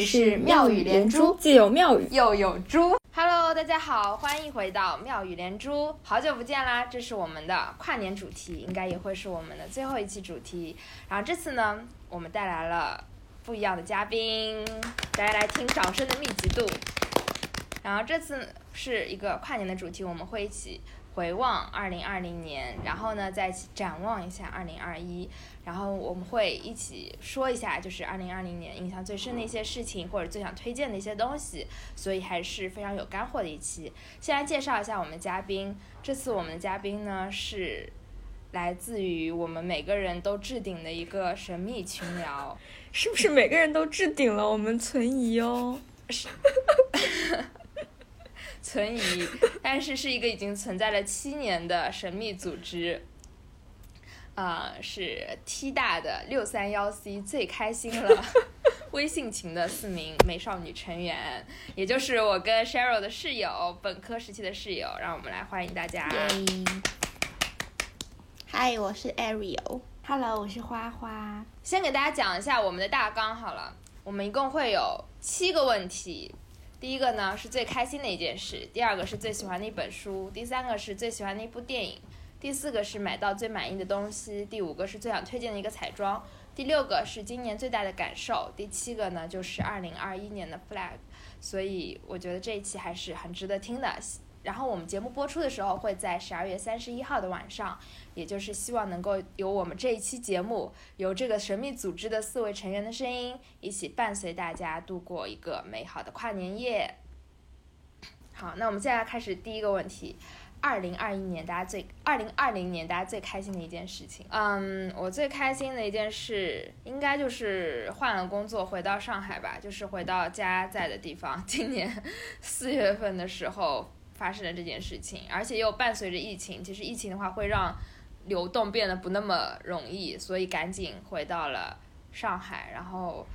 是妙语连珠，既有妙语又有珠。Hello，大家好，欢迎回到妙语连珠，好久不见啦！这是我们的跨年主题，应该也会是我们的最后一期主题。然后这次呢，我们带来了不一样的嘉宾，大家来听掌声的密集度。然后这次是一个跨年的主题，我们会一起。回望二零二零年，然后呢，再展望一下二零二一，然后我们会一起说一下，就是二零二零年印象最深的一些事情，或者最想推荐的一些东西，所以还是非常有干货的一期。先来介绍一下我们的嘉宾，这次我们的嘉宾呢是来自于我们每个人都置顶的一个神秘群聊，是不是每个人都置顶了？我们存疑哦。是。存疑，但是是一个已经存在了七年的神秘组织，啊，是 T 大的六三幺 C 最开心了 微信群的四名美少女成员，也就是我跟 Cheryl 的室友，本科时期的室友，让我们来欢迎大家。嗨，我是 Ariel。Hello，我是花花。先给大家讲一下我们的大纲好了，我们一共会有七个问题。第一个呢是最开心的一件事，第二个是最喜欢的一本书，第三个是最喜欢的一部电影，第四个是买到最满意的东西，第五个是最想推荐的一个彩妆，第六个是今年最大的感受，第七个呢就是二零二一年的 flag。所以我觉得这一期还是很值得听的。然后我们节目播出的时候会在十二月三十一号的晚上，也就是希望能够有我们这一期节目，由这个神秘组织的四位成员的声音，一起伴随大家度过一个美好的跨年夜。好，那我们现在开始第一个问题，二零二一年大家最，二零二零年大家最开心的一件事情。嗯，我最开心的一件事应该就是换了工作回到上海吧，就是回到家在的地方。今年 四月份的时候。发生了这件事情，而且又伴随着疫情。其实疫情的话会让流动变得不那么容易，所以赶紧回到了上海，然后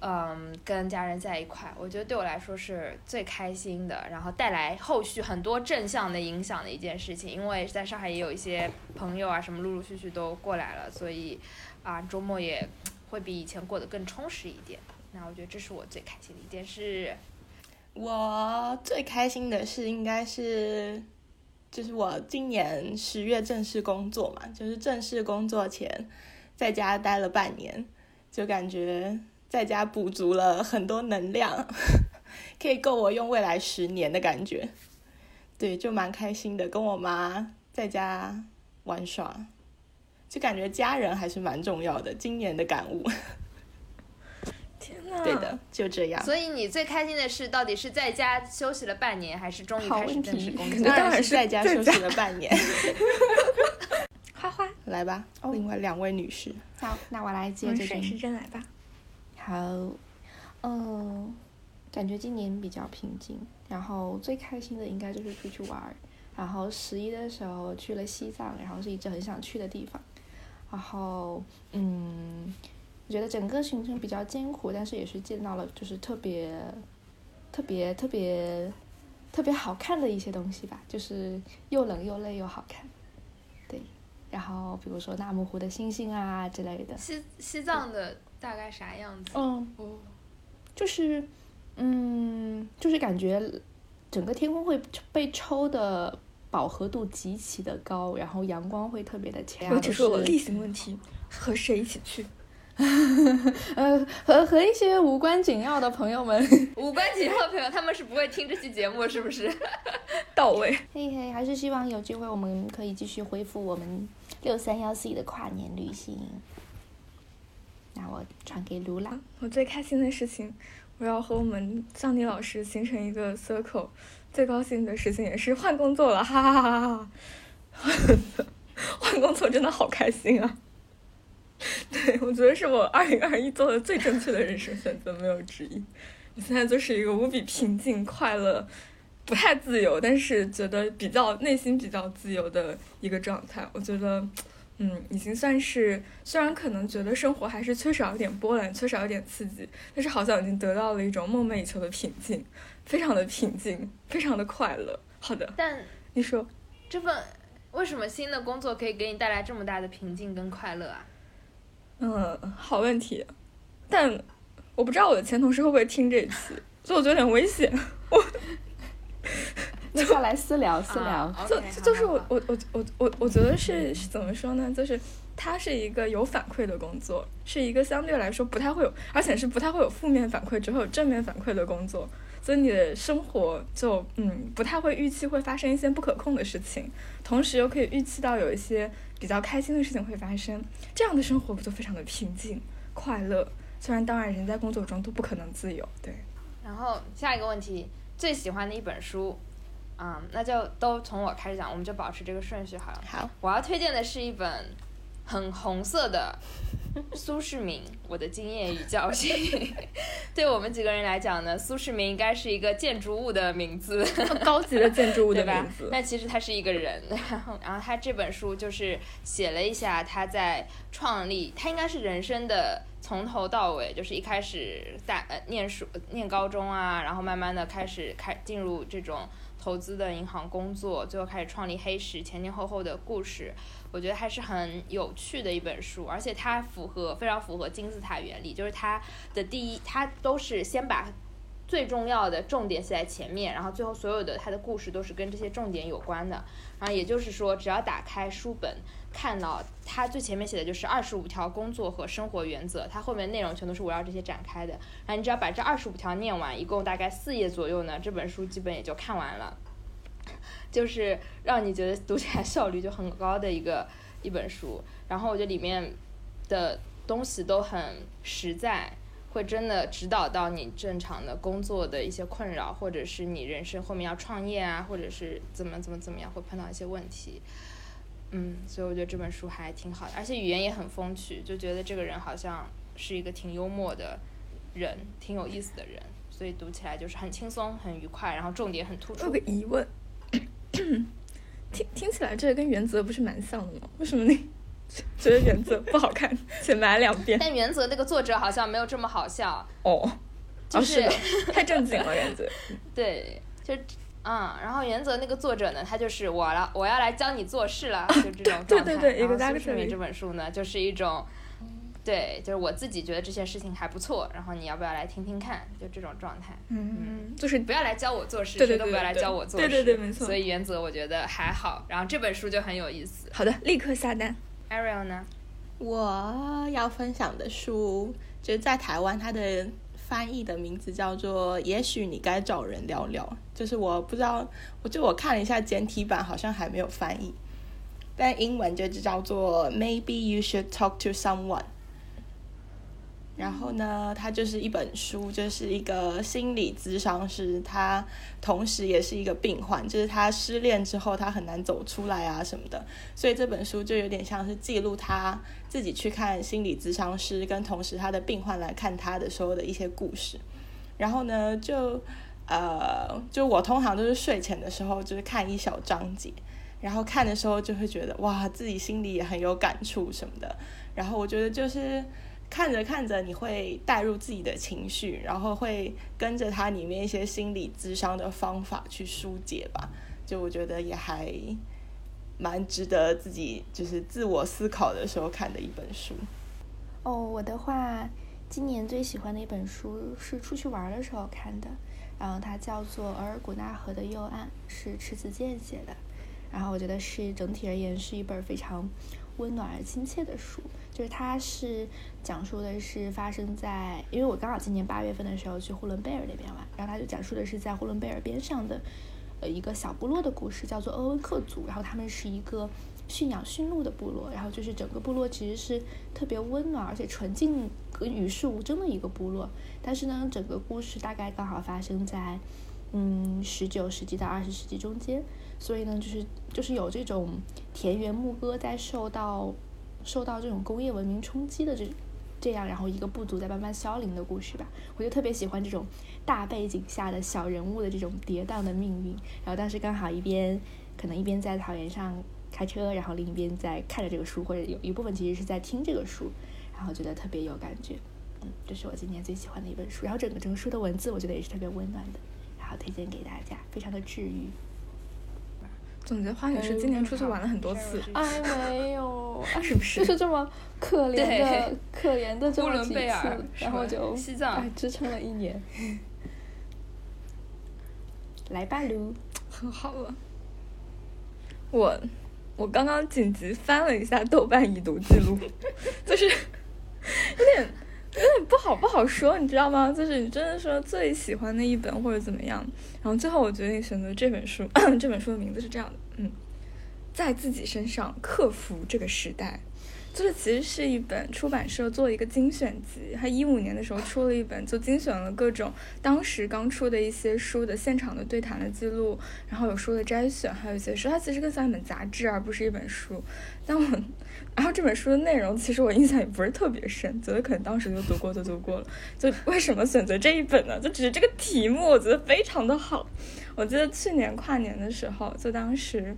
嗯跟家人在一块。我觉得对我来说是最开心的，然后带来后续很多正向的影响的一件事情。因为在上海也有一些朋友啊什么陆陆续续都过来了，所以啊周末也会比以前过得更充实一点。那我觉得这是我最开心的一件事。我最开心的事应该是，就是我今年十月正式工作嘛，就是正式工作前在家待了半年，就感觉在家补足了很多能量，可以够我用未来十年的感觉。对，就蛮开心的，跟我妈在家玩耍，就感觉家人还是蛮重要的。今年的感悟。对的，就这样。所以你最开心的是，到底是在家休息了半年，还是终于开始正式工作？当然是在家休息了半年。花花，来吧，另外两位女士。好，那我来接着。沈时珍来吧。好，嗯，感觉今年比较平静，然后最开心的应该就是出去玩儿。然后十一的时候去了西藏，然后是一直很想去的地方。然后，嗯。我觉得整个行程比较艰苦，但是也是见到了就是特别、特别、特别、特别好看的一些东西吧，就是又冷又累又好看。对，然后比如说纳木湖的星星啊之类的。西西藏的大概啥样子？嗯，就是，嗯，就是感觉整个天空会被抽的饱和度极其的高，然后阳光会特别的强。我只是我例行问题，和谁一起去？呃，和和一些无关紧要的朋友们，无关紧要的朋友，他们是不会听这期节目，是不是？到位。嘿嘿，还是希望有机会我们可以继续恢复我们六三幺 C 的跨年旅行。那我传给卢拉。我最开心的事情，我要和我们桑尼老师形成一个 circle。最高兴的事情也是换工作了，哈哈哈哈哈！换工作真的好开心啊！对，我觉得是我二零二一做的最正确的人生选择，没有之一。我现在就是一个无比平静、快乐、不太自由，但是觉得比较内心比较自由的一个状态。我觉得，嗯，已经算是虽然可能觉得生活还是缺少一点波澜，缺少一点刺激，但是好像已经得到了一种梦寐以求的平静，非常的平静，非常的快乐。好的，但你说这份为什么新的工作可以给你带来这么大的平静跟快乐啊？嗯，好问题，但我不知道我的前同事会不会听这一期，所以我觉得有点危险。我 那下来私聊私聊。啊就就是我我我我我我觉得是是怎么说呢？就是它是一个有反馈的工作，是一个相对来说不太会有，而且是不太会有负面反馈，只会有正面反馈的工作。所以你的生活就嗯不太会预期会发生一些不可控的事情，同时又可以预期到有一些比较开心的事情会发生，这样的生活不就非常的平静快乐？虽然当然人在工作中都不可能自由，对。然后下一个问题，最喜欢的一本书，嗯，那就都从我开始讲，我们就保持这个顺序好了。好，我要推荐的是一本很红色的 苏世民《我的经验与教训》。对我们几个人来讲呢，苏世民应该是一个建筑物的名字，高级的建筑物的对吧名字？，但其实他是一个人。然后，然后他这本书就是写了一下他在创立，他应该是人生的从头到尾，就是一开始大呃念书念高中啊，然后慢慢的开始开进入这种投资的银行工作，最后开始创立黑石，前前后后的故事，我觉得还是很有趣的一本书，而且它符合非常符合金字塔原理，就是它的第一，它都是先把最重要的重点写在前面，然后最后所有的它的故事都是跟这些重点有关的。然后也就是说，只要打开书本，看到它最前面写的就是二十五条工作和生活原则，它后面内容全都是围绕这些展开的。然后你只要把这二十五条念完，一共大概四页左右呢，这本书基本也就看完了。就是让你觉得读起来效率就很高的一个一本书。然后我觉得里面的东西都很实在，会真的指导到你正常的工作的一些困扰，或者是你人生后面要创业啊，或者是怎么怎么怎么样会碰到一些问题。嗯，所以我觉得这本书还挺好的，而且语言也很风趣，就觉得这个人好像是一个挺幽默的人，挺有意思的人，所以读起来就是很轻松、很愉快，然后重点很突出有个。疑问，听听起来这个跟原则不是蛮像的吗？为什么你 觉得原则不好看，且买两遍？但原则那个作者好像没有这么好笑，哦，就是 太正经了，原则。对，就嗯，然后原则那个作者呢，他就是我了，我要来教你做事了，就这种状态。对对对然后世民这本书呢，就是一种，对，就是我自己觉得这些事情还不错，然后你要不要来听听看？就这种状态。嗯，就是不要来教我做事，对对谁都不要来对对教我做事。对对对没错所以原则我觉得还好，然后这本书就很有意思。好的，立刻下单。Ariel 呢？我要分享的书，就是在台湾，它的翻译的名字叫做《也许你该找人聊聊》，就是我不知道，我就我看了一下简体版，好像还没有翻译，但英文就叫做 Maybe you should talk to someone。然后呢，它就是一本书，就是一个心理咨商师，他同时也是一个病患，就是他失恋之后，他很难走出来啊什么的，所以这本书就有点像是记录他自己去看心理咨商师，跟同时他的病患来看他的时候的一些故事。然后呢，就呃，就我通常都是睡前的时候，就是看一小章节，然后看的时候就会觉得哇，自己心里也很有感触什么的。然后我觉得就是看着看着，你会带入自己的情绪，然后会跟着它里面一些心理咨商的方法去疏解吧。就我觉得也还蛮值得自己就是自我思考的时候看的一本书。哦，我的话，今年最喜欢的一本书是出去玩的时候看的，然后它叫做《额尔古纳河的右岸》，是迟子建写的。然后我觉得是整体而言是一本非常温暖而亲切的书，就是它是讲述的是发生在，因为我刚好今年八月份的时候去呼伦贝尔那边玩，然后它就讲述的是在呼伦贝尔边上的呃一个小部落的故事，叫做欧文克族，然后他们是一个驯养驯鹿的部落，然后就是整个部落其实是特别温暖而且纯净和与世无争的一个部落，但是呢，整个故事大概刚好发生在嗯十九世纪到二十世纪中间，所以呢，就是就是有这种田园牧歌在受到受到这种工业文明冲击的这这样，然后一个部族在慢慢消零的故事吧。我就特别喜欢这种大背景下的小人物的这种跌宕的命运。然后当时刚好一边可能一边在草原上开车，然后另一边在看着这个书，或者有一部分其实是在听这个书，然后觉得特别有感觉。嗯，这是我今年最喜欢的一本书。然后整个整个书的文字，我觉得也是特别温暖的，然后推荐给大家，非常的治愈。总结花女士今年出去玩了很多次，哎，没有，是不是？就是这么可怜的、可怜的这么几次，然后就西藏支撑了一年。来吧，卢，很好了。我我刚刚紧急翻了一下豆瓣已读记录，就是有点点不好不好说，你知道吗？就是你真的说最喜欢的一本或者怎么样，然后最后我决定选择这本书。这本书的名字是这样的，嗯，在自己身上克服这个时代。就是其实是一本出版社做一个精选集，他一五年的时候出了一本，就精选了各种当时刚出的一些书的现场的对谈的记录，然后有书的摘选，还有一些书，它其实更像一本杂志而不是一本书。但我，然后这本书的内容其实我印象也不是特别深，觉得可能当时就读过就读过了。就为什么选择这一本呢？就只是这个题目我觉得非常的好。我记得去年跨年的时候，就当时。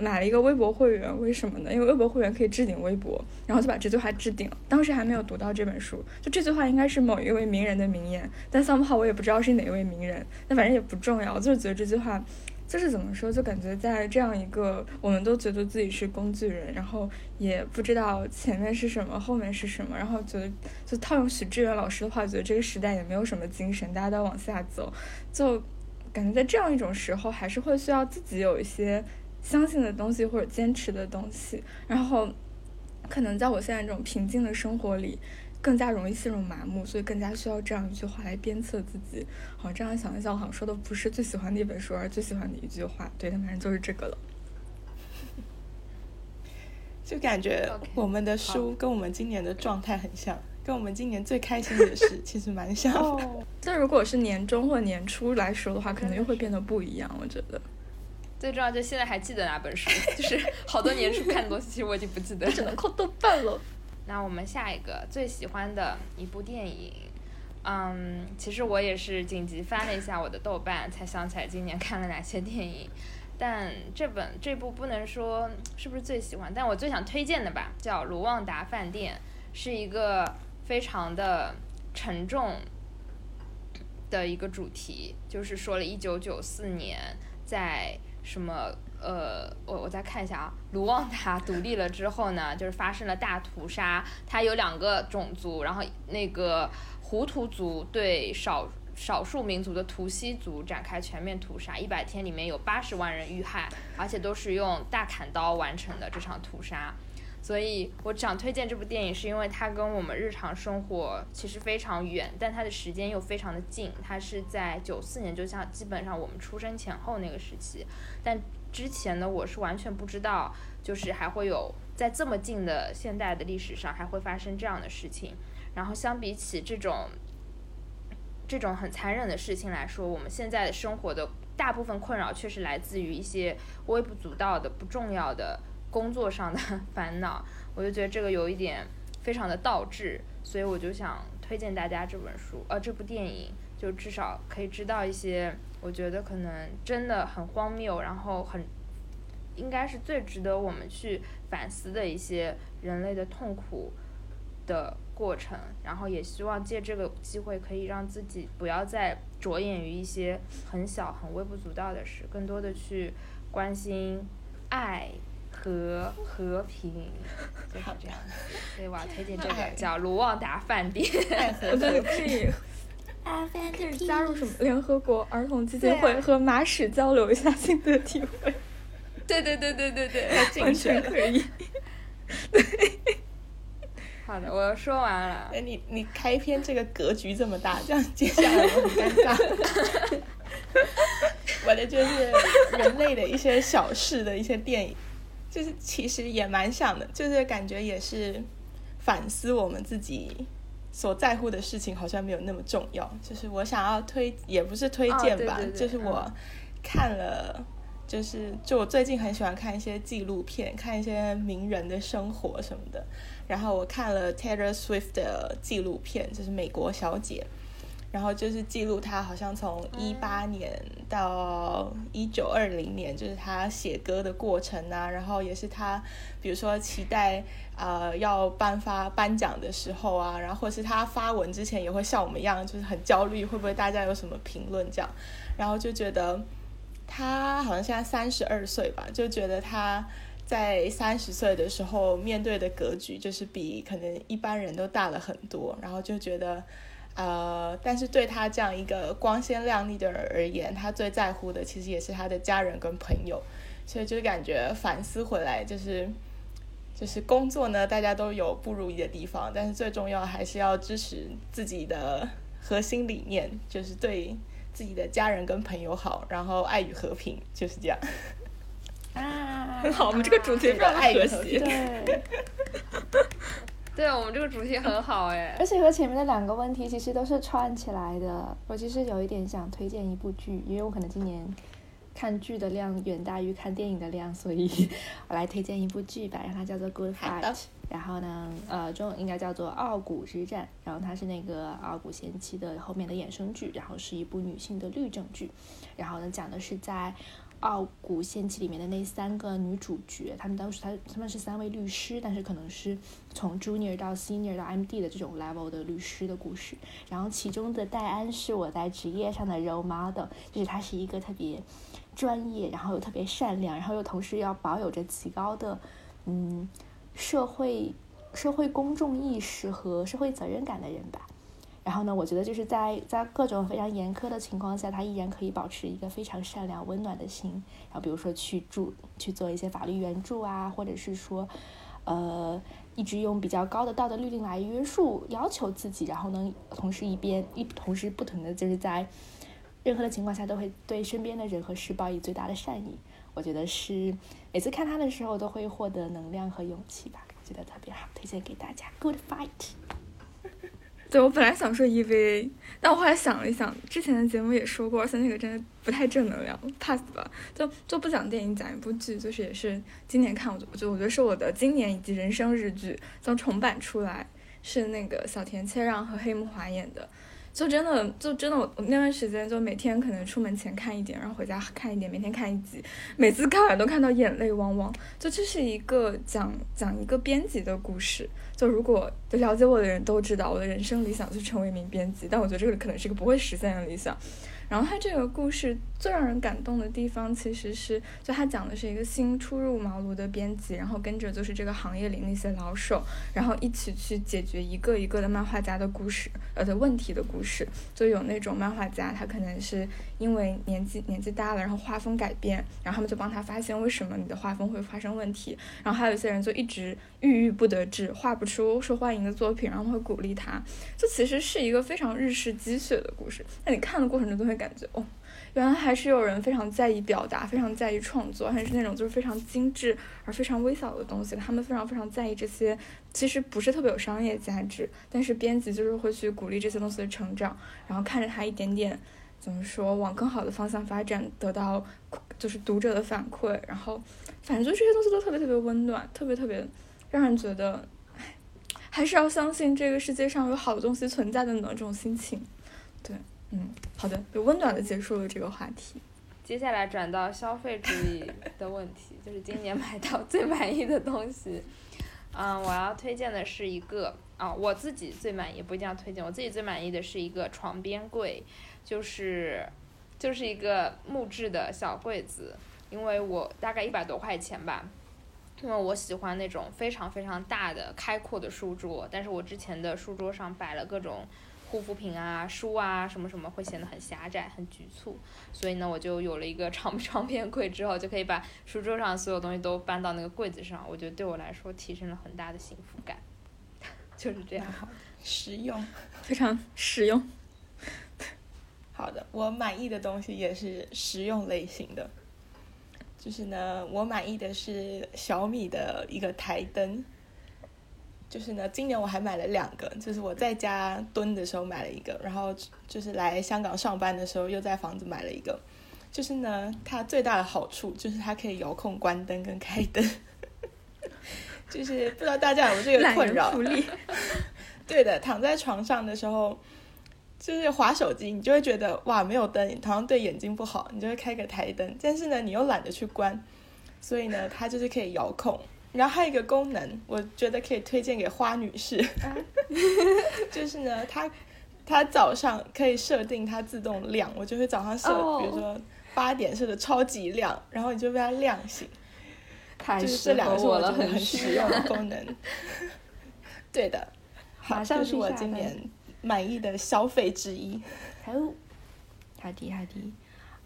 买了一个微博会员，为什么呢？因为微博会员可以置顶微博，然后就把这句话置顶了。当时还没有读到这本书，就这句话应该是某一位名人的名言，但 somehow 我也不知道是哪位名人，那反正也不重要，就是觉得这句话，就是怎么说，就感觉在这样一个我们都觉得自己是工具人，然后也不知道前面是什么，后面是什么，然后觉得就套用许志远老师的话，觉得这个时代也没有什么精神，大家都往下走，就感觉在这样一种时候，还是会需要自己有一些。相信的东西或者坚持的东西，然后可能在我现在这种平静的生活里，更加容易陷入麻木，所以更加需要这样一句话来鞭策自己。好，这样想一想，好像说的不是最喜欢的一本书，而最喜欢的一句话。对，但反正就是这个了。就感觉我们的书跟我们今年的状态很像，跟我们今年最开心的事其实蛮像的。但如果是年终或年初来说的话，可能又会变得不一样。我觉得。最重要就现在还记得哪本书，就是好多年初看的东西，其实我已经不记得，只能靠豆瓣了。那我们下一个最喜欢的一部电影，嗯，其实我也是紧急翻了一下我的豆瓣，才想起来今年看了哪些电影。但这本这部不能说是不是最喜欢，但我最想推荐的吧，叫《卢旺达饭店》，是一个非常的沉重的一个主题，就是说了一九九四年在。什么？呃，我我再看一下啊。卢旺达独立了之后呢，就是发生了大屠杀。它有两个种族，然后那个胡图族对少少数民族的图西族展开全面屠杀，一百天里面有八十万人遇害，而且都是用大砍刀完成的这场屠杀。所以我想推荐这部电影，是因为它跟我们日常生活其实非常远，但它的时间又非常的近。它是在九四年，就像基本上我们出生前后那个时期。但之前呢，我是完全不知道，就是还会有在这么近的现代的历史上还会发生这样的事情。然后相比起这种这种很残忍的事情来说，我们现在的生活的大部分困扰确实来自于一些微不足道的不重要的。工作上的 烦恼，我就觉得这个有一点非常的倒置，所以我就想推荐大家这本书，呃，这部电影，就至少可以知道一些，我觉得可能真的很荒谬，然后很应该是最值得我们去反思的一些人类的痛苦的过程，然后也希望借这个机会可以让自己不要再着眼于一些很小很微不足道的事，更多的去关心爱。和和平就是这样，所以我要推荐这个叫卢旺达饭店。我觉得加入什么联合国儿童基金会和马屎交流一下心得体会。对对对对对对，完全可以。好的，我说完了。哎，你你开篇这个格局这么大，这样接下来我很尴尬。我的就是人类的一些小事的一些电影。就是其实也蛮像的，就是感觉也是反思我们自己所在乎的事情，好像没有那么重要。就是我想要推，也不是推荐吧，就是我看了，就是就我最近很喜欢看一些纪录片，看一些名人的生活什么的。然后我看了 Taylor Swift 的纪录片，就是美国小姐。然后就是记录他好像从一八年到一九二零年，就是他写歌的过程啊。然后也是他，比如说期待呃要颁发颁奖的时候啊，然后或是他发文之前也会像我们一样，就是很焦虑，会不会大家有什么评论这样。然后就觉得他好像现在三十二岁吧，就觉得他在三十岁的时候面对的格局就是比可能一般人都大了很多，然后就觉得，呃，但是对他这样一个光鲜亮丽的人而言，他最在乎的其实也是他的家人跟朋友，所以就感觉反思回来就是。就是工作呢，大家都有不如意的地方，但是最重要还是要支持自己的核心理念，就是对自己的家人跟朋友好，然后爱与和平，就是这样。啊，很好，我们这个主题非常和谐。对，对我们这个主题很好哎，而且和前面的两个问题其实都是串起来的。我其实有一点想推荐一部剧，因为我可能今年。看剧的量远大于看电影的量，所以我来推荐一部剧吧，让它叫做《Good Fight》。然后呢，呃，中文应该叫做《傲骨之战》。然后它是那个《傲骨贤妻》的后面的衍生剧，然后是一部女性的律政剧。然后呢，讲的是在《傲骨仙妻》里面的那三个女主角，她们当时她她们是三位律师，但是可能是从 Junior 到 Senior 到 MD 的这种 level 的律师的故事。然后其中的戴安是我在职业上的 role model，就是她是一个特别。专业，然后又特别善良，然后又同时要保有着极高的，嗯，社会社会公众意识和社会责任感的人吧。然后呢，我觉得就是在在各种非常严苛的情况下，他依然可以保持一个非常善良温暖的心。然后比如说去助去做一些法律援助啊，或者是说，呃，一直用比较高的道德律令来约束要求自己，然后呢，同时一边一同时不停的就是在。任何的情况下都会对身边的人和事报以最大的善意，我觉得是每次看他的时候都会获得能量和勇气吧，觉得特别好，推荐给大家。Good fight。对我本来想说 EVA，但我后来想了一想，之前的节目也说过，而且那个真的不太正能量，pass 吧。就就不讲电影，讲一部剧，就是也是今年看，我我就我觉得是我的今年以及人生日剧，将重版出来，是那个小田切让和黑木华演的。就真的，就真的，我那段时间就每天可能出门前看一点，然后回家看一点，每天看一集，每次看完都看到眼泪汪汪。就这是一个讲讲一个编辑的故事。就如果了解我的人都知道，我的人生理想就是成为一名编辑，但我觉得这个可能是一个不会实现的理想。然后他这个故事最让人感动的地方，其实是就他讲的是一个新初入茅庐的编辑，然后跟着就是这个行业里那些老手，然后一起去解决一个一个的漫画家的故事，呃的问题的故事。就有那种漫画家，他可能是因为年纪年纪大了，然后画风改变，然后他们就帮他发现为什么你的画风会发生问题。然后还有一些人就一直郁郁不得志，画不出受欢迎的作品，然后会鼓励他。这其实是一个非常日式积雪的故事。那你看的过程中都会。感觉哦，原来还是有人非常在意表达，非常在意创作，还是那种就是非常精致而非常微小的东西。他们非常非常在意这些，其实不是特别有商业价值，但是编辑就是会去鼓励这些东西的成长，然后看着它一点点怎么说往更好的方向发展，得到就是读者的反馈，然后反正就这些东西都特别特别温暖，特别特别让人觉得，还是要相信这个世界上有好东西存在的那种心情，对。嗯，好的，就温暖的结束了这个话题。接下来转到消费主义的问题，就是今年买到最满意的东西。嗯，我要推荐的是一个啊，我自己最满意，不一定要推荐。我自己最满意的是一个床边柜，就是就是一个木质的小柜子，因为我大概一百多块钱吧，因为我喜欢那种非常非常大的开阔的书桌，但是我之前的书桌上摆了各种。护肤品啊，书啊，什么什么会显得很狭窄、很局促，所以呢，我就有了一个长 床边柜，之后就可以把书桌上所有东西都搬到那个柜子上。我觉得对我来说提升了很大的幸福感，就是这样，实用，非常实用。好的，我满意的东西也是实用类型的，就是呢，我满意的是小米的一个台灯。就是呢，今年我还买了两个，就是我在家蹲的时候买了一个，然后就是来香港上班的时候又在房子买了一个。就是呢，它最大的好处就是它可以遥控关灯跟开灯。就是不知道大家有没有这个困扰？对的，躺在床上的时候，就是划手机，你就会觉得哇没有灯，好像对眼睛不好，你就会开个台灯。但是呢，你又懒得去关，所以呢，它就是可以遥控。然后还有一个功能，我觉得可以推荐给花女士，就是呢，它它早上可以设定它自动亮，我就会早上设，比如说八点设的超级亮，然后你就被它亮醒。太就是这适合两个是我了，觉得很实实用的功能。对的，好，马上这是我今年满意的消费之一。好，好的好的，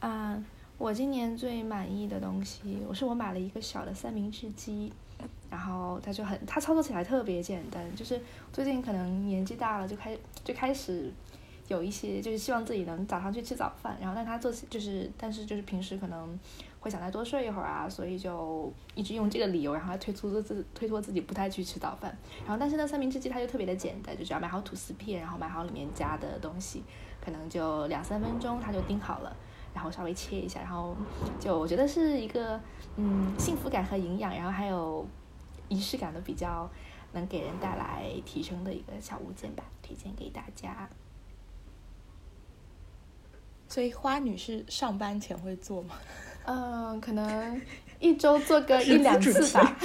啊、我今年最满意的东西，我是我买了一个小的三明治机，然后它就很，它操作起来特别简单，就是最近可能年纪大了，就开就开始有一些就是希望自己能早上去吃早饭，然后但它做起就是，但是就是平时可能会想再多睡一会儿啊，所以就一直用这个理由，然后来推脱自推脱自己不太去吃早饭。然后但是呢，三明治机它就特别的简单，就只要买好吐司片，然后买好里面加的东西，可能就两三分钟它就叮好了，然后稍微切一下，然后就我觉得是一个嗯幸福感和营养，然后还有仪式感都比较能给人带来提升的一个小物件吧，推荐给大家。所以花女士上班前会做吗？嗯，可能一周做个一两次吧。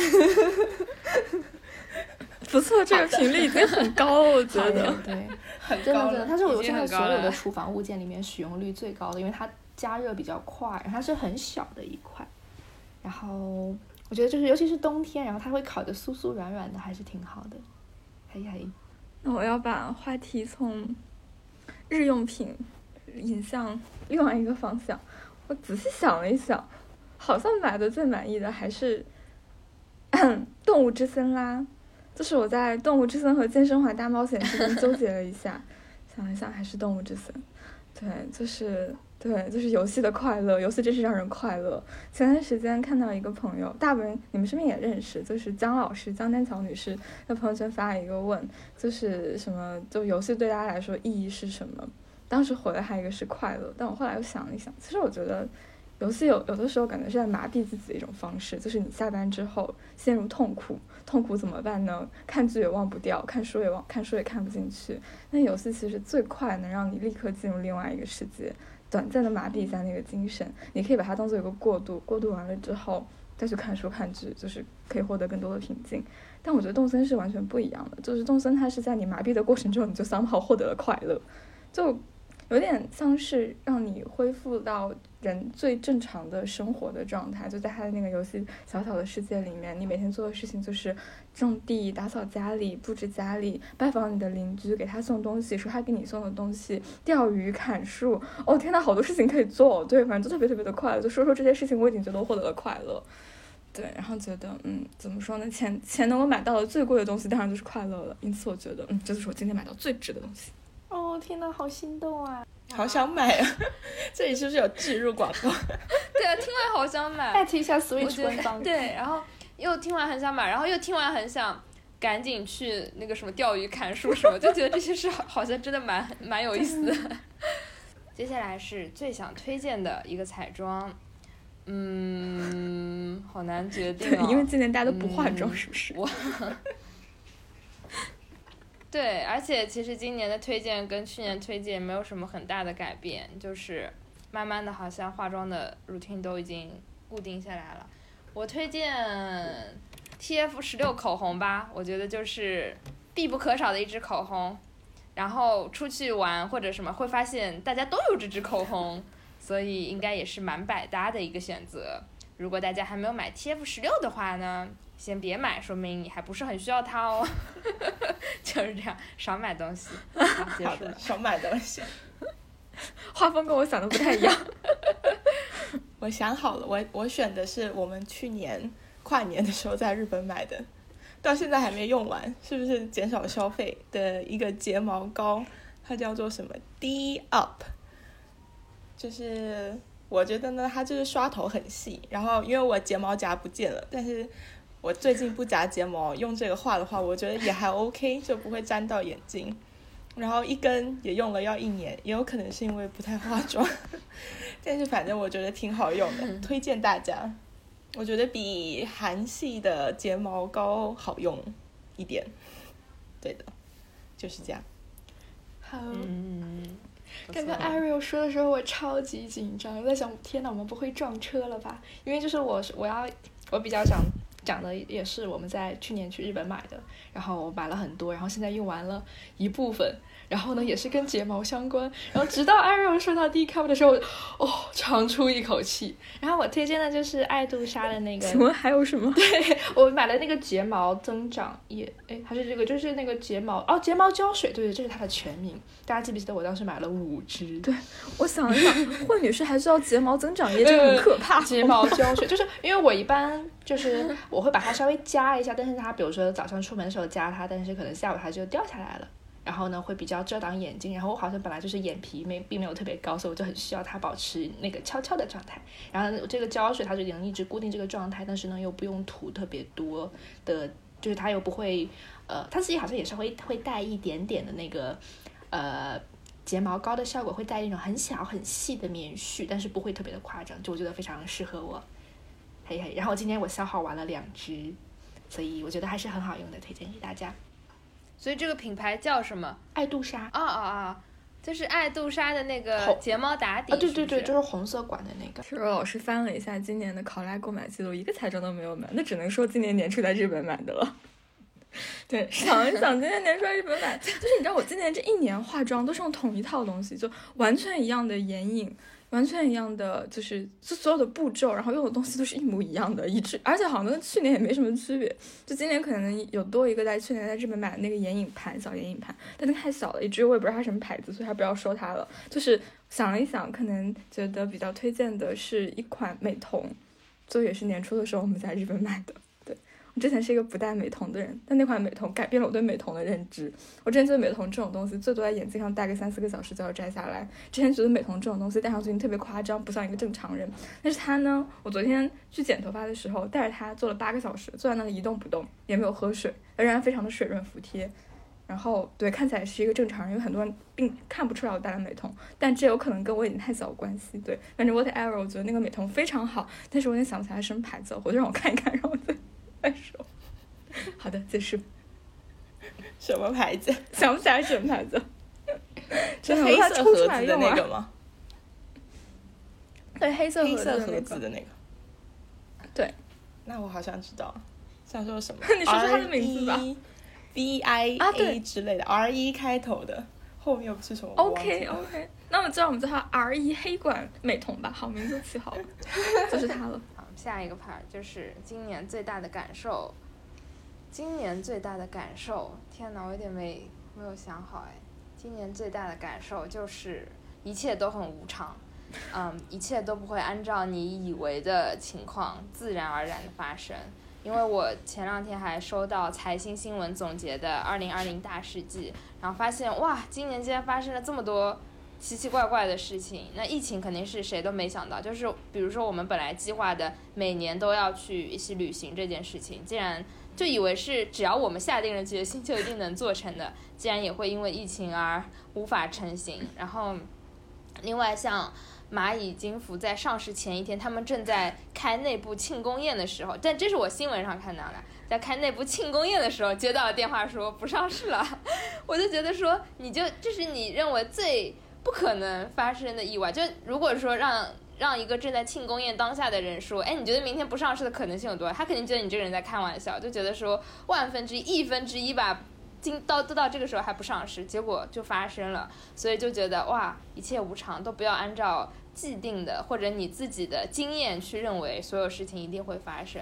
不错，这个频率已经很高了，我觉得的。对，很真的真的，它是我已经现在所有的厨房物件里面使用率最高的，因为它加热比较快，它是很小的一块，然后我觉得就是尤其是冬天，然后它会烤的酥酥软软的，还是挺好的。嘿嘿，那我要把话题从日用品引向另外一个方向。我仔细想了一想，好像买的最满意的还是 动物之森啦。就是我在动物之森和健身环大冒险之间纠结了一下，想了想还是动物之森。对，就是对，就是游戏的快乐，游戏真是让人快乐。前段时间看到一个朋友，大部分你们身边也认识，就是姜老师姜丹桥女士在朋友圈发了一个问，就是什么，就游戏对大家来说意义是什么？当时回了他一个是快乐，但我后来又想了一想，其实我觉得游戏有有的时候感觉是在麻痹自己的一种方式，就是你下班之后陷入痛苦，痛苦怎么办呢？看剧也忘不掉，看书也忘看书也看不进去。那游戏其实最快能让你立刻进入另外一个世界，短暂的麻痹一下那个精神。你可以把它当做一个过渡，过渡完了之后再去看书看剧，就是可以获得更多的平静。但我觉得动森是完全不一样的，就是动森它是在你麻痹的过程中，你就 somehow 获得了快乐，就有点像是让你恢复到人最正常的生活的状态。就在他的那个游戏小小的世界里面，你每天做的事情就是种地、打扫家里、布置家里、拜访你的邻居、给他送东西、说他给你送的东西、钓鱼、砍树。哦天呐，好多事情可以做，对，反正就特别特别的快乐。就说说这些事情，我已经觉得我获得了快乐。对，然后觉得，嗯，怎么说呢？钱钱能够买到的最贵的东西，当然就是快乐了。因此，我觉得，嗯，这就是我今天买到最值的东西。哦天呐，好心动啊！好想买啊！这里是不是有置入广告？对啊，听完好想买。艾特一下我 Switch 官方。对，然后又听完很想买，然后又听完很想赶紧去那个什么钓鱼、砍树什么，就觉得这些事好好像真的蛮蛮有意思的。接下来是最想推荐的一个彩妆，嗯，好难决定。因为今年大家都不化妆，嗯是不是？我对，而且其实今年的推荐跟去年推荐没有什么很大的改变，就是慢慢的好像化妆的 routine 都已经固定下来了。我推荐 TF 十六口红吧，我觉得就是必不可少的一支口红。然后出去玩或者什么会发现大家都有这支口红，所以应该也是蛮百搭的一个选择。如果大家还没有买 TF 十六的话呢，先别买，说明你还不是很需要它哦。就是这样，少买东西。好，的，束了。少买东西。画风跟我想的不太一样。我想好了，我我选的是我们去年跨年的时候在日本买的，到现在还没用完，是不是减少消费的一个睫毛膏？它叫做什么 D Up，就是我觉得呢，它就是刷头很细，然后因为我睫毛夹不见了，但是我最近不夹睫毛，用这个画的话，我觉得也还 OK，就不会粘到眼睛。然后一根也用了要一年，也有可能是因为不太化妆，但是反正我觉得挺好用的，推荐大家。我觉得比韩系的睫毛膏好用一点，对的，就是这样。好，嗯，不刚刚错 Ariel 说的时候，我超级紧张，我在想，天呐，我们不会撞车了吧？因为就是我是我要我比较想讲的也是我们在去年去日本买的，然后买了很多，然后现在用完了一部分，然后呢也是跟睫毛相关，然后直到 Ariel 说到 D cup 的时候，哦，长出一口气。然后我推荐的就是爱杜莎的那个，请问还有什么？对我买了那个睫毛增长液，哎，还是这个，就是那个睫毛哦，睫毛胶水，对对，这是它的全名。大家记不记得我当时买了五支？对，我想了想，惠女士还知道睫毛增长液，这个很可怕。睫毛胶水，就是因为我一般就是我会把它稍微夹一下，但是它比如说早上出门的时候夹它，但是可能下午它就掉下来了，然后呢会比较遮挡眼睛，然后我好像本来就是眼皮没并没有特别高，所以我就很需要它保持那个翘翘的状态。然后这个胶水它就能一直固定这个状态，但是呢又不用涂特别多的，就是它又不会呃，它自己好像也是会会带一点点的那个呃。睫毛膏的效果会带一种很小很细的棉絮，但是不会特别的夸张，就我觉得非常适合我。嘿嘿，然后今天我消耗完了两支，所以我觉得还是很好用的，推荐给大家。所以这个品牌叫什么？爱杜莎。啊啊啊！就是爱杜莎的那个睫毛打底。啊，对对对，就是红色管的那个。是老师翻了一下今年的考拉购买记录，一个彩妆都没有买，那只能说今年年初在日本买的了。对，想一想，今年年初在日本买，就是你知道我今年这一年化妆都是用同一套东西，就完全一样的眼影，完全一样的，就是就所有的步骤，然后用的东西都是一模一样的，一致，而且好像跟去年也没什么区别。就今年可能有多一个在去年在日本买的那个眼影盘，小眼影盘，但那太小了，以至于我也不知道它什么牌子，所以还不要说它了。就是想了一想，可能觉得比较推荐的是一款美瞳，就也是年初的时候我们在日本买的。之前是一个不戴美瞳的人，但那款美瞳改变了我对美瞳的认知。我之前觉得美瞳这种东西最多在眼睛上戴个三四个小时就要摘下来。之前觉得美瞳这种东西戴上去特别夸张，不像一个正常人。但是它呢，我昨天去剪头发的时候带着它做了八个小时，坐在那里一动不动，也没有喝水，仍然非常的水润服帖。然后对，看起来是一个正常人，因为很多人并看不出来我戴了美瞳，但这有可能跟我眼睛太小有关系。对，反正 whatever，我觉得那个美瞳非常好，但是我有点想不起来什么牌子，回去让我看一看，然后再。再说，好的，结束。什么牌子？想不起来什么牌子。是黑色盒子的那个吗？对，黑色黑色盒子的那个。对，那我好像知道，想说什么？你说说他的名字吧。B I A 之类的，R E 开头的，后面又不是什么？OK OK，那我知道我们叫它 R 一黑管美瞳吧？好，名字起好了，就是它了。下一个 part 就是今年最大的感受，今年最大的感受，天哪，我有点没没有想好哎。今年最大的感受就是一切都很无常，嗯，一切都不会按照你以为的情况自然而然的发生。因为我前两天还收到财新新闻总结的二零二零大事记，然后发现哇，今年竟然发生了这么多。奇奇怪怪的事情，那疫情肯定是谁都没想到。就是比如说，我们本来计划的每年都要去一起旅行这件事情，竟然就以为是只要我们下定了决心就一定能做成的，竟然也会因为疫情而无法成行。然后，另外像蚂蚁金服在上市前一天，他们正在开内部庆功宴的时候，但这是我新闻上看到的，在开内部庆功宴的时候接到了电话说不上市了，我就觉得说你就这是你认为最。不可能发生的意外，就如果说让让一个正在庆功宴当下的人说，哎，你觉得明天不上市的可能性有多少？他肯定觉得你这个人在开玩笑，就觉得说万分之一、亿分之一吧，今到都到这个时候还不上市，结果就发生了，所以就觉得哇，一切无常，都不要按照既定的或者你自己的经验去认为所有事情一定会发生。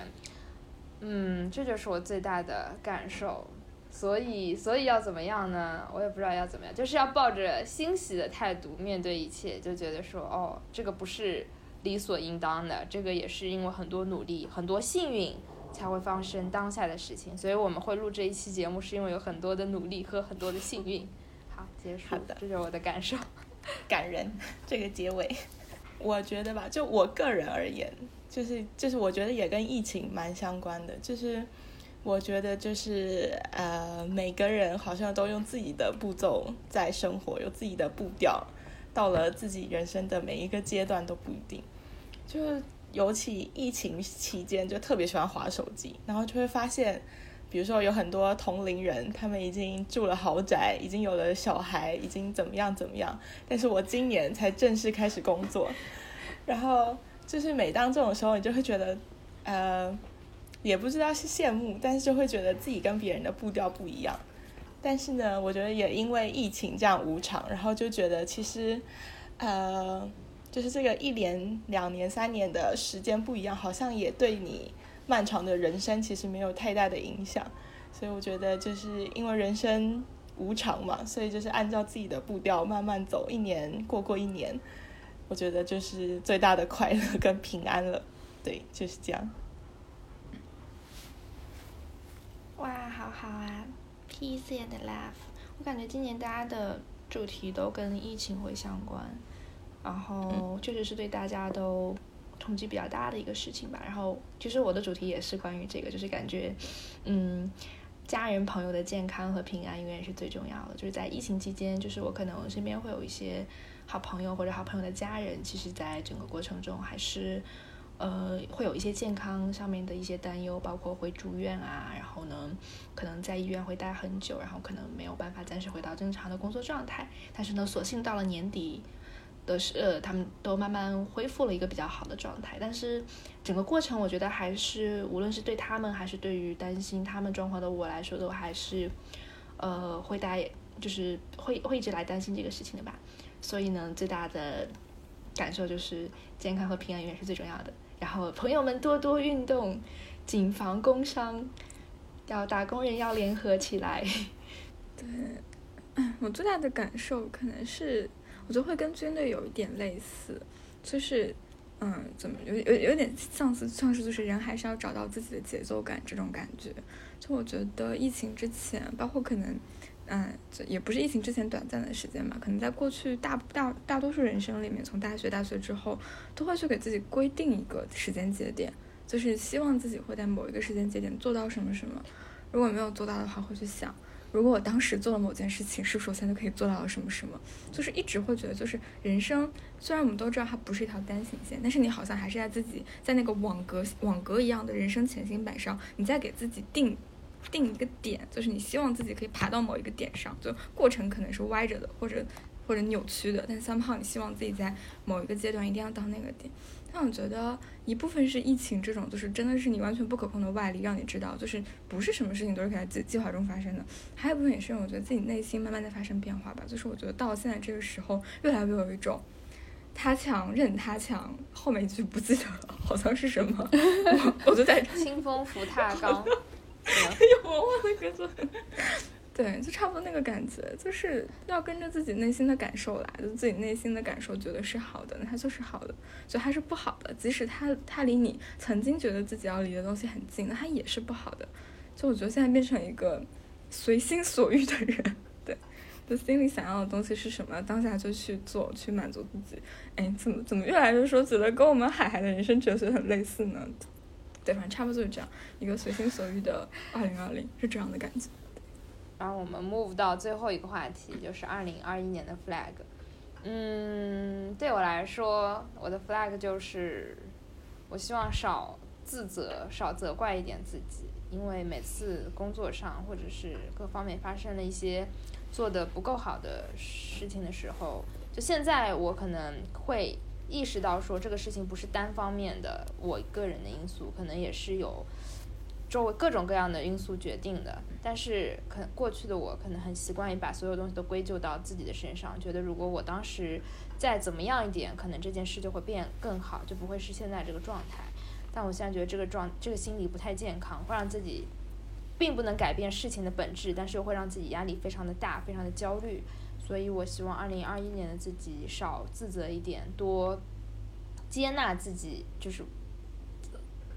嗯，这就是我最大的感受。所以，所以要怎么样呢？我也不知道要怎么样，就是要抱着欣喜的态度面对一切，就觉得说，哦，这个不是理所应当的，这个也是因为很多努力、很多幸运才会发生当下的事情。所以我们会录这一期节目，是因为有很多的努力和很多的幸运。好，结束。好的，这就是我的感受。感人，这个结尾，我觉得吧，就我个人而言，就是就是我觉得也跟疫情蛮相关的，就是。我觉得就是呃，每个人好像都用自己的步骤在生活，有自己的步调，到了自己人生的每一个阶段都不一定。就尤其疫情期间，就特别喜欢划手机，然后就会发现，比如说有很多同龄人，他们已经住了豪宅，已经有了小孩，已经怎么样怎么样，但是我今年才正式开始工作，然后就是每当这种时候，你就会觉得，呃。也不知道是羡慕，但是就会觉得自己跟别人的步调不一样。但是呢，我觉得也因为疫情这样无常，然后就觉得其实，呃，就是这个一年、两年、三年的时间不一样，好像也对你漫长的人生其实没有太大的影响。所以我觉得就是因为人生无常嘛，所以就是按照自己的步调慢慢走，一年过过一年，我觉得就是最大的快乐跟平安了。对，就是这样。哇，好好啊，peace and love。我感觉今年大家的主题都跟疫情会相关，然后确实是对大家都冲击比较大的一个事情吧。然后其实我的主题也是关于这个，就是感觉，嗯，家人朋友的健康和平安永远是最重要的。就是在疫情期间，就是我可能身边会有一些好朋友或者好朋友的家人，其实在整个过程中还是。呃，会有一些健康上面的一些担忧，包括会住院啊，然后呢，可能在医院会待很久，然后可能没有办法暂时回到正常的工作状态。但是呢，所幸到了年底的是，呃，他们都慢慢恢复了一个比较好的状态。但是整个过程，我觉得还是无论是对他们，还是对于担心他们状况的我来说，都还是呃会带，就是会会一直来担心这个事情的吧。所以呢，最大的感受就是健康和平安永远是最重要的。然后朋友们多多运动，谨防工伤，要打工人要联合起来。对，我最大的感受可能是，我觉得会跟军队有一点类似，就是，嗯，怎么有有有点像是像是就是人还是要找到自己的节奏感这种感觉。就我觉得疫情之前，包括可能。嗯，这也不是疫情之前短暂的时间吧，可能在过去大大大多数人生里面，从大学大学之后，都会去给自己规定一个时间节点，就是希望自己会在某一个时间节点做到什么什么。如果没有做到的话，会去想，如果我当时做了某件事情，是不是我现在可以做到了什么什么？就是一直会觉得，就是人生虽然我们都知道它不是一条单行线，但是你好像还是在自己在那个网格网格一样的人生前行板上，你在给自己定。定一个点，就是你希望自己可以爬到某一个点上，就过程可能是歪着的，或者或者扭曲的，但三胖你希望自己在某一个阶段一定要到那个点。但我觉得一部分是疫情这种，就是真的是你完全不可控的外力，让你知道，就是不是什么事情都是可以在计计划中发生的。还有一部分也是我觉得自己内心慢慢在发生变化吧，就是我觉得到现在这个时候，越来越有一种他强任他强，后面一句不记得了，好像是什么，我就在清风拂踏 钢。有文化的歌词，对，就差不多那个感觉，就是要跟着自己内心的感受来，就自己内心的感受觉得是好的，那它就是好的；，就它是不好的，即使它它离你曾经觉得自己要离的东西很近，那它也是不好的。就我觉得现在变成一个随心所欲的人，对，就心里想要的东西是什么，当下就去做，去满足自己。哎，怎么怎么越来越说觉得跟我们海海的人生哲学很类似呢？对，反正差不多就是这样一个随心所欲的二零二零，是这样的感觉。然后我们 move 到最后一个话题，就是二零二一年的 flag。嗯，对我来说，我的 flag 就是，我希望少自责，少责怪一点自己，因为每次工作上或者是各方面发生了一些做的不够好的事情的时候，就现在我可能会。意识到说这个事情不是单方面的，我个人的因素可能也是有周围各种各样的因素决定的。但是可过去的我可能很习惯于把所有东西都归咎到自己的身上，觉得如果我当时再怎么样一点，可能这件事就会变更好，就不会是现在这个状态。但我现在觉得这个状这个心理不太健康，会让自己并不能改变事情的本质，但是又会让自己压力非常的大，非常的焦虑。所以我希望二零二一年的自己少自责一点，多接纳自己就是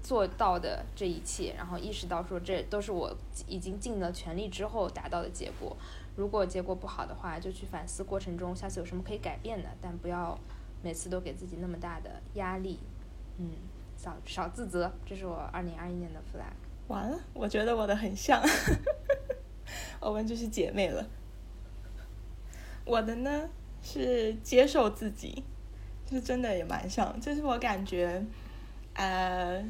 做到的这一切，然后意识到说这都是我已经尽了全力之后达到的结果。如果结果不好的话，就去反思过程中下次有什么可以改变的，但不要每次都给自己那么大的压力。嗯，少少自责，这是我二零二一年的 flag。完了，我觉得我的很像，我们就是姐妹了。我的呢是接受自己，就是真的也蛮像，就是我感觉，呃，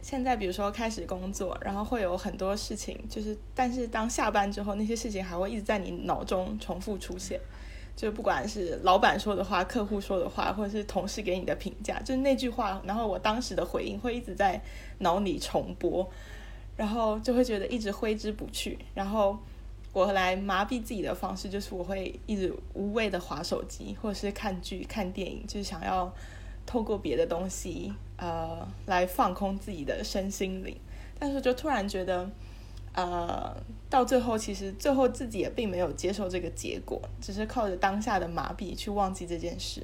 现在比如说开始工作，然后会有很多事情，就是但是当下班之后，那些事情还会一直在你脑中重复出现，就不管是老板说的话、客户说的话，或者是同事给你的评价，就是那句话，然后我当时的回应会一直在脑里重播，然后就会觉得一直挥之不去。然后我来麻痹自己的方式，就是我会一直无谓的划手机，或者是看剧、看电影，就是想要透过别的东西，呃，来放空自己的身心灵。但是就突然觉得。呃，到最后其实最后自己也并没有接受这个结果，只是靠着当下的麻痹去忘记这件事。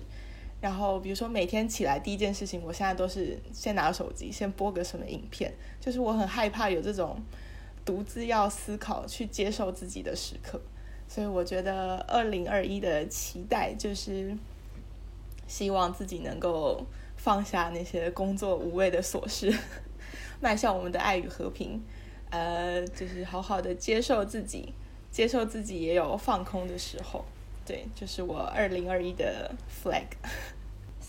然后比如说每天起来第一件事情，我现在都是先拿手机，先播个什么影片，就是我很害怕有这种独自要思考去接受自己的时刻。所以我觉得二零二一的期待就是希望自己能够放下那些工作无谓的琐事，迈向我们的爱与和平。呃，就是好好的接受自己，接受自己也有放空的时候。对，就是我二零二一的 flag。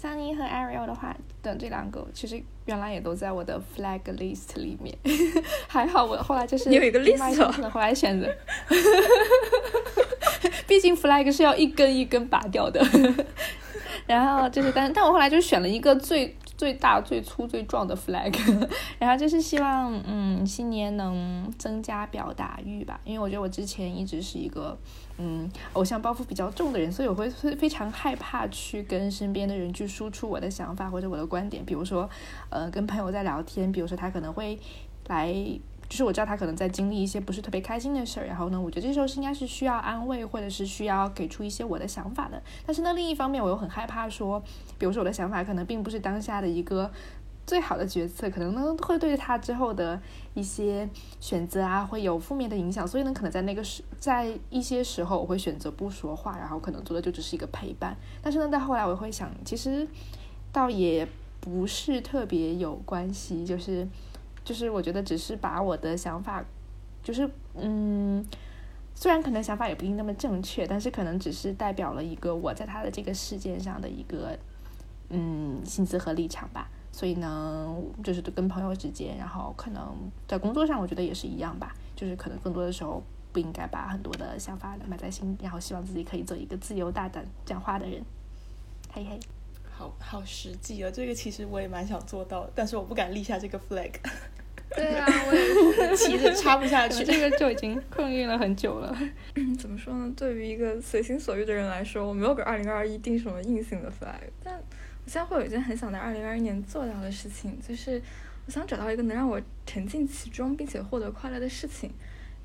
Sunny 和 Ariel 的话，等这两个其实原来也都在我的 flag list 里面。还好我后来就是有一个 list，后来选择。毕竟 flag 是要一根一根拔掉的。然后就是，但但我后来就选了一个最。最大、最粗、最壮的 flag，然后就是希望，嗯，新年能增加表达欲吧。因为我觉得我之前一直是一个，嗯，偶像包袱比较重的人，所以我会非非常害怕去跟身边的人去输出我的想法或者我的观点。比如说，呃，跟朋友在聊天，比如说他可能会来。就是我知道他可能在经历一些不是特别开心的事儿，然后呢，我觉得这时候是应该是需要安慰，或者是需要给出一些我的想法的。但是呢，另一方面我又很害怕说，比如说我的想法可能并不是当下的一个最好的决策，可能呢会对他之后的一些选择啊会有负面的影响。所以呢，可能在那个时，在一些时候我会选择不说话，然后可能做的就只是一个陪伴。但是呢，到后来我会想，其实倒也不是特别有关系，就是。就是我觉得只是把我的想法，就是嗯，虽然可能想法也不一定那么正确，但是可能只是代表了一个我在他的这个事件上的一个嗯心思和立场吧。所以呢，就是跟朋友之间，然后可能在工作上，我觉得也是一样吧。就是可能更多的时候不应该把很多的想法埋在心，然后希望自己可以做一个自由大胆讲话的人。嘿嘿，好好实际啊！这个其实我也蛮想做到，但是我不敢立下这个 flag。对啊，我也是，旗子插不下去，这个就已经困运了很久了。怎么说呢？对于一个随心所欲的人来说，我没有给二零二一定什么硬性的 flag，但我现在会有一件很想在二零二一年做到的事情，就是我想找到一个能让我沉浸其中并且获得快乐的事情。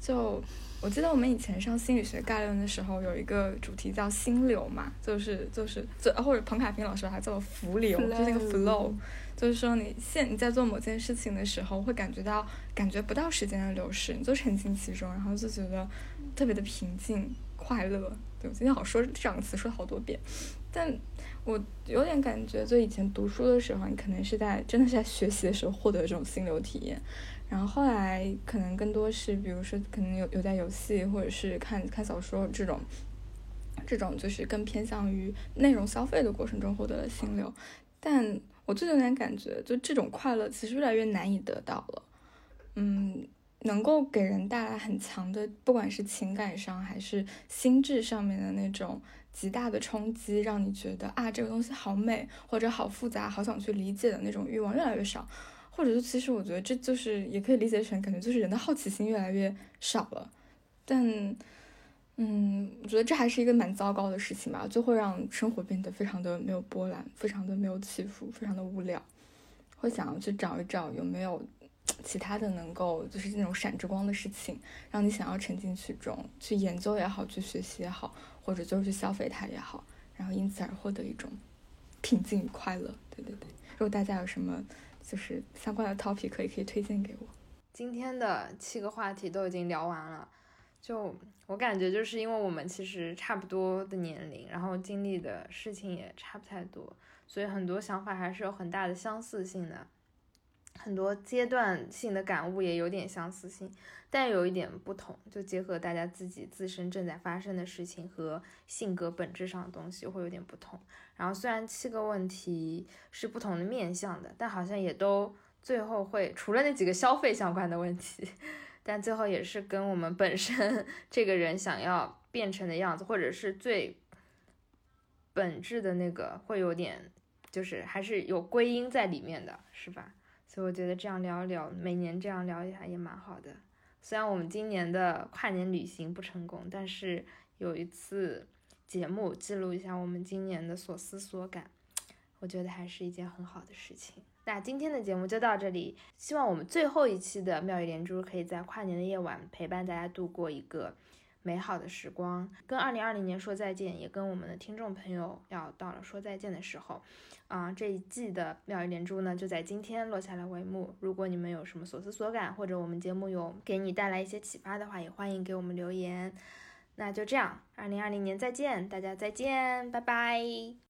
就我记得我们以前上心理学概论的时候，有一个主题叫心流嘛，就是就是就或者彭凯平老师把它叫做浮流，就是那个 flow。就是说，你现你在做某件事情的时候，会感觉到感觉不到时间的流逝，你就沉浸其中，然后就觉得特别的平静快乐。对我今天好说这两个词说了好多遍，但我有点感觉，就以前读书的时候，你可能是在真的是在学习的时候获得这种心流体验，然后后来可能更多是，比如说可能有有在游戏或者是看看小说这种，这种就是更偏向于内容消费的过程中获得了心流，但。我最近有点感觉，就这种快乐其实越来越难以得到了。嗯，能够给人带来很强的，不管是情感上还是心智上面的那种极大的冲击，让你觉得啊这个东西好美或者好复杂，好想去理解的那种欲望越来越少。或者就其实我觉得这就是也可以理解成感觉就是人的好奇心越来越少了。但。嗯，我觉得这还是一个蛮糟糕的事情吧，就会让生活变得非常的没有波澜，非常的没有起伏，非常的无聊。会想要去找一找有没有其他的能够就是那种闪着光的事情，让你想要沉浸其中，去研究也好，去学习也好，或者就是去消费它也好，然后因此而获得一种平静与快乐。对对对，如果大家有什么就是相关的 topic 可以可以推荐给我。今天的七个话题都已经聊完了。就我感觉，就是因为我们其实差不多的年龄，然后经历的事情也差不太多，所以很多想法还是有很大的相似性的，很多阶段性的感悟也有点相似性，但有一点不同。就结合大家自己自身正在发生的事情和性格本质上的东西会有点不同。然后虽然七个问题是不同的面向的，但好像也都最后会除了那几个消费相关的问题。但最后也是跟我们本身 这个人想要变成的样子，或者是最本质的那个会有点，就是还是有归因在里面的，是吧？所以我觉得这样聊一聊，每年这样聊一下也蛮好的。虽然我们今年的跨年旅行不成功，但是有一次节目记录一下我们今年的所思所感，我觉得还是一件很好的事情。那今天的节目就到这里，希望我们最后一期的妙语连珠可以在跨年的夜晚陪伴大家度过一个。美好的时光，跟二零二零年说再见，也跟我们的听众朋友要到了说再见的时候，啊，这一季的妙语连珠呢，就在今天落下了帷幕。如果你们有什么所思所感，或者我们节目有给你带来一些启发的话，也欢迎给我们留言。那就这样，二零二零年再见，大家再见，拜拜。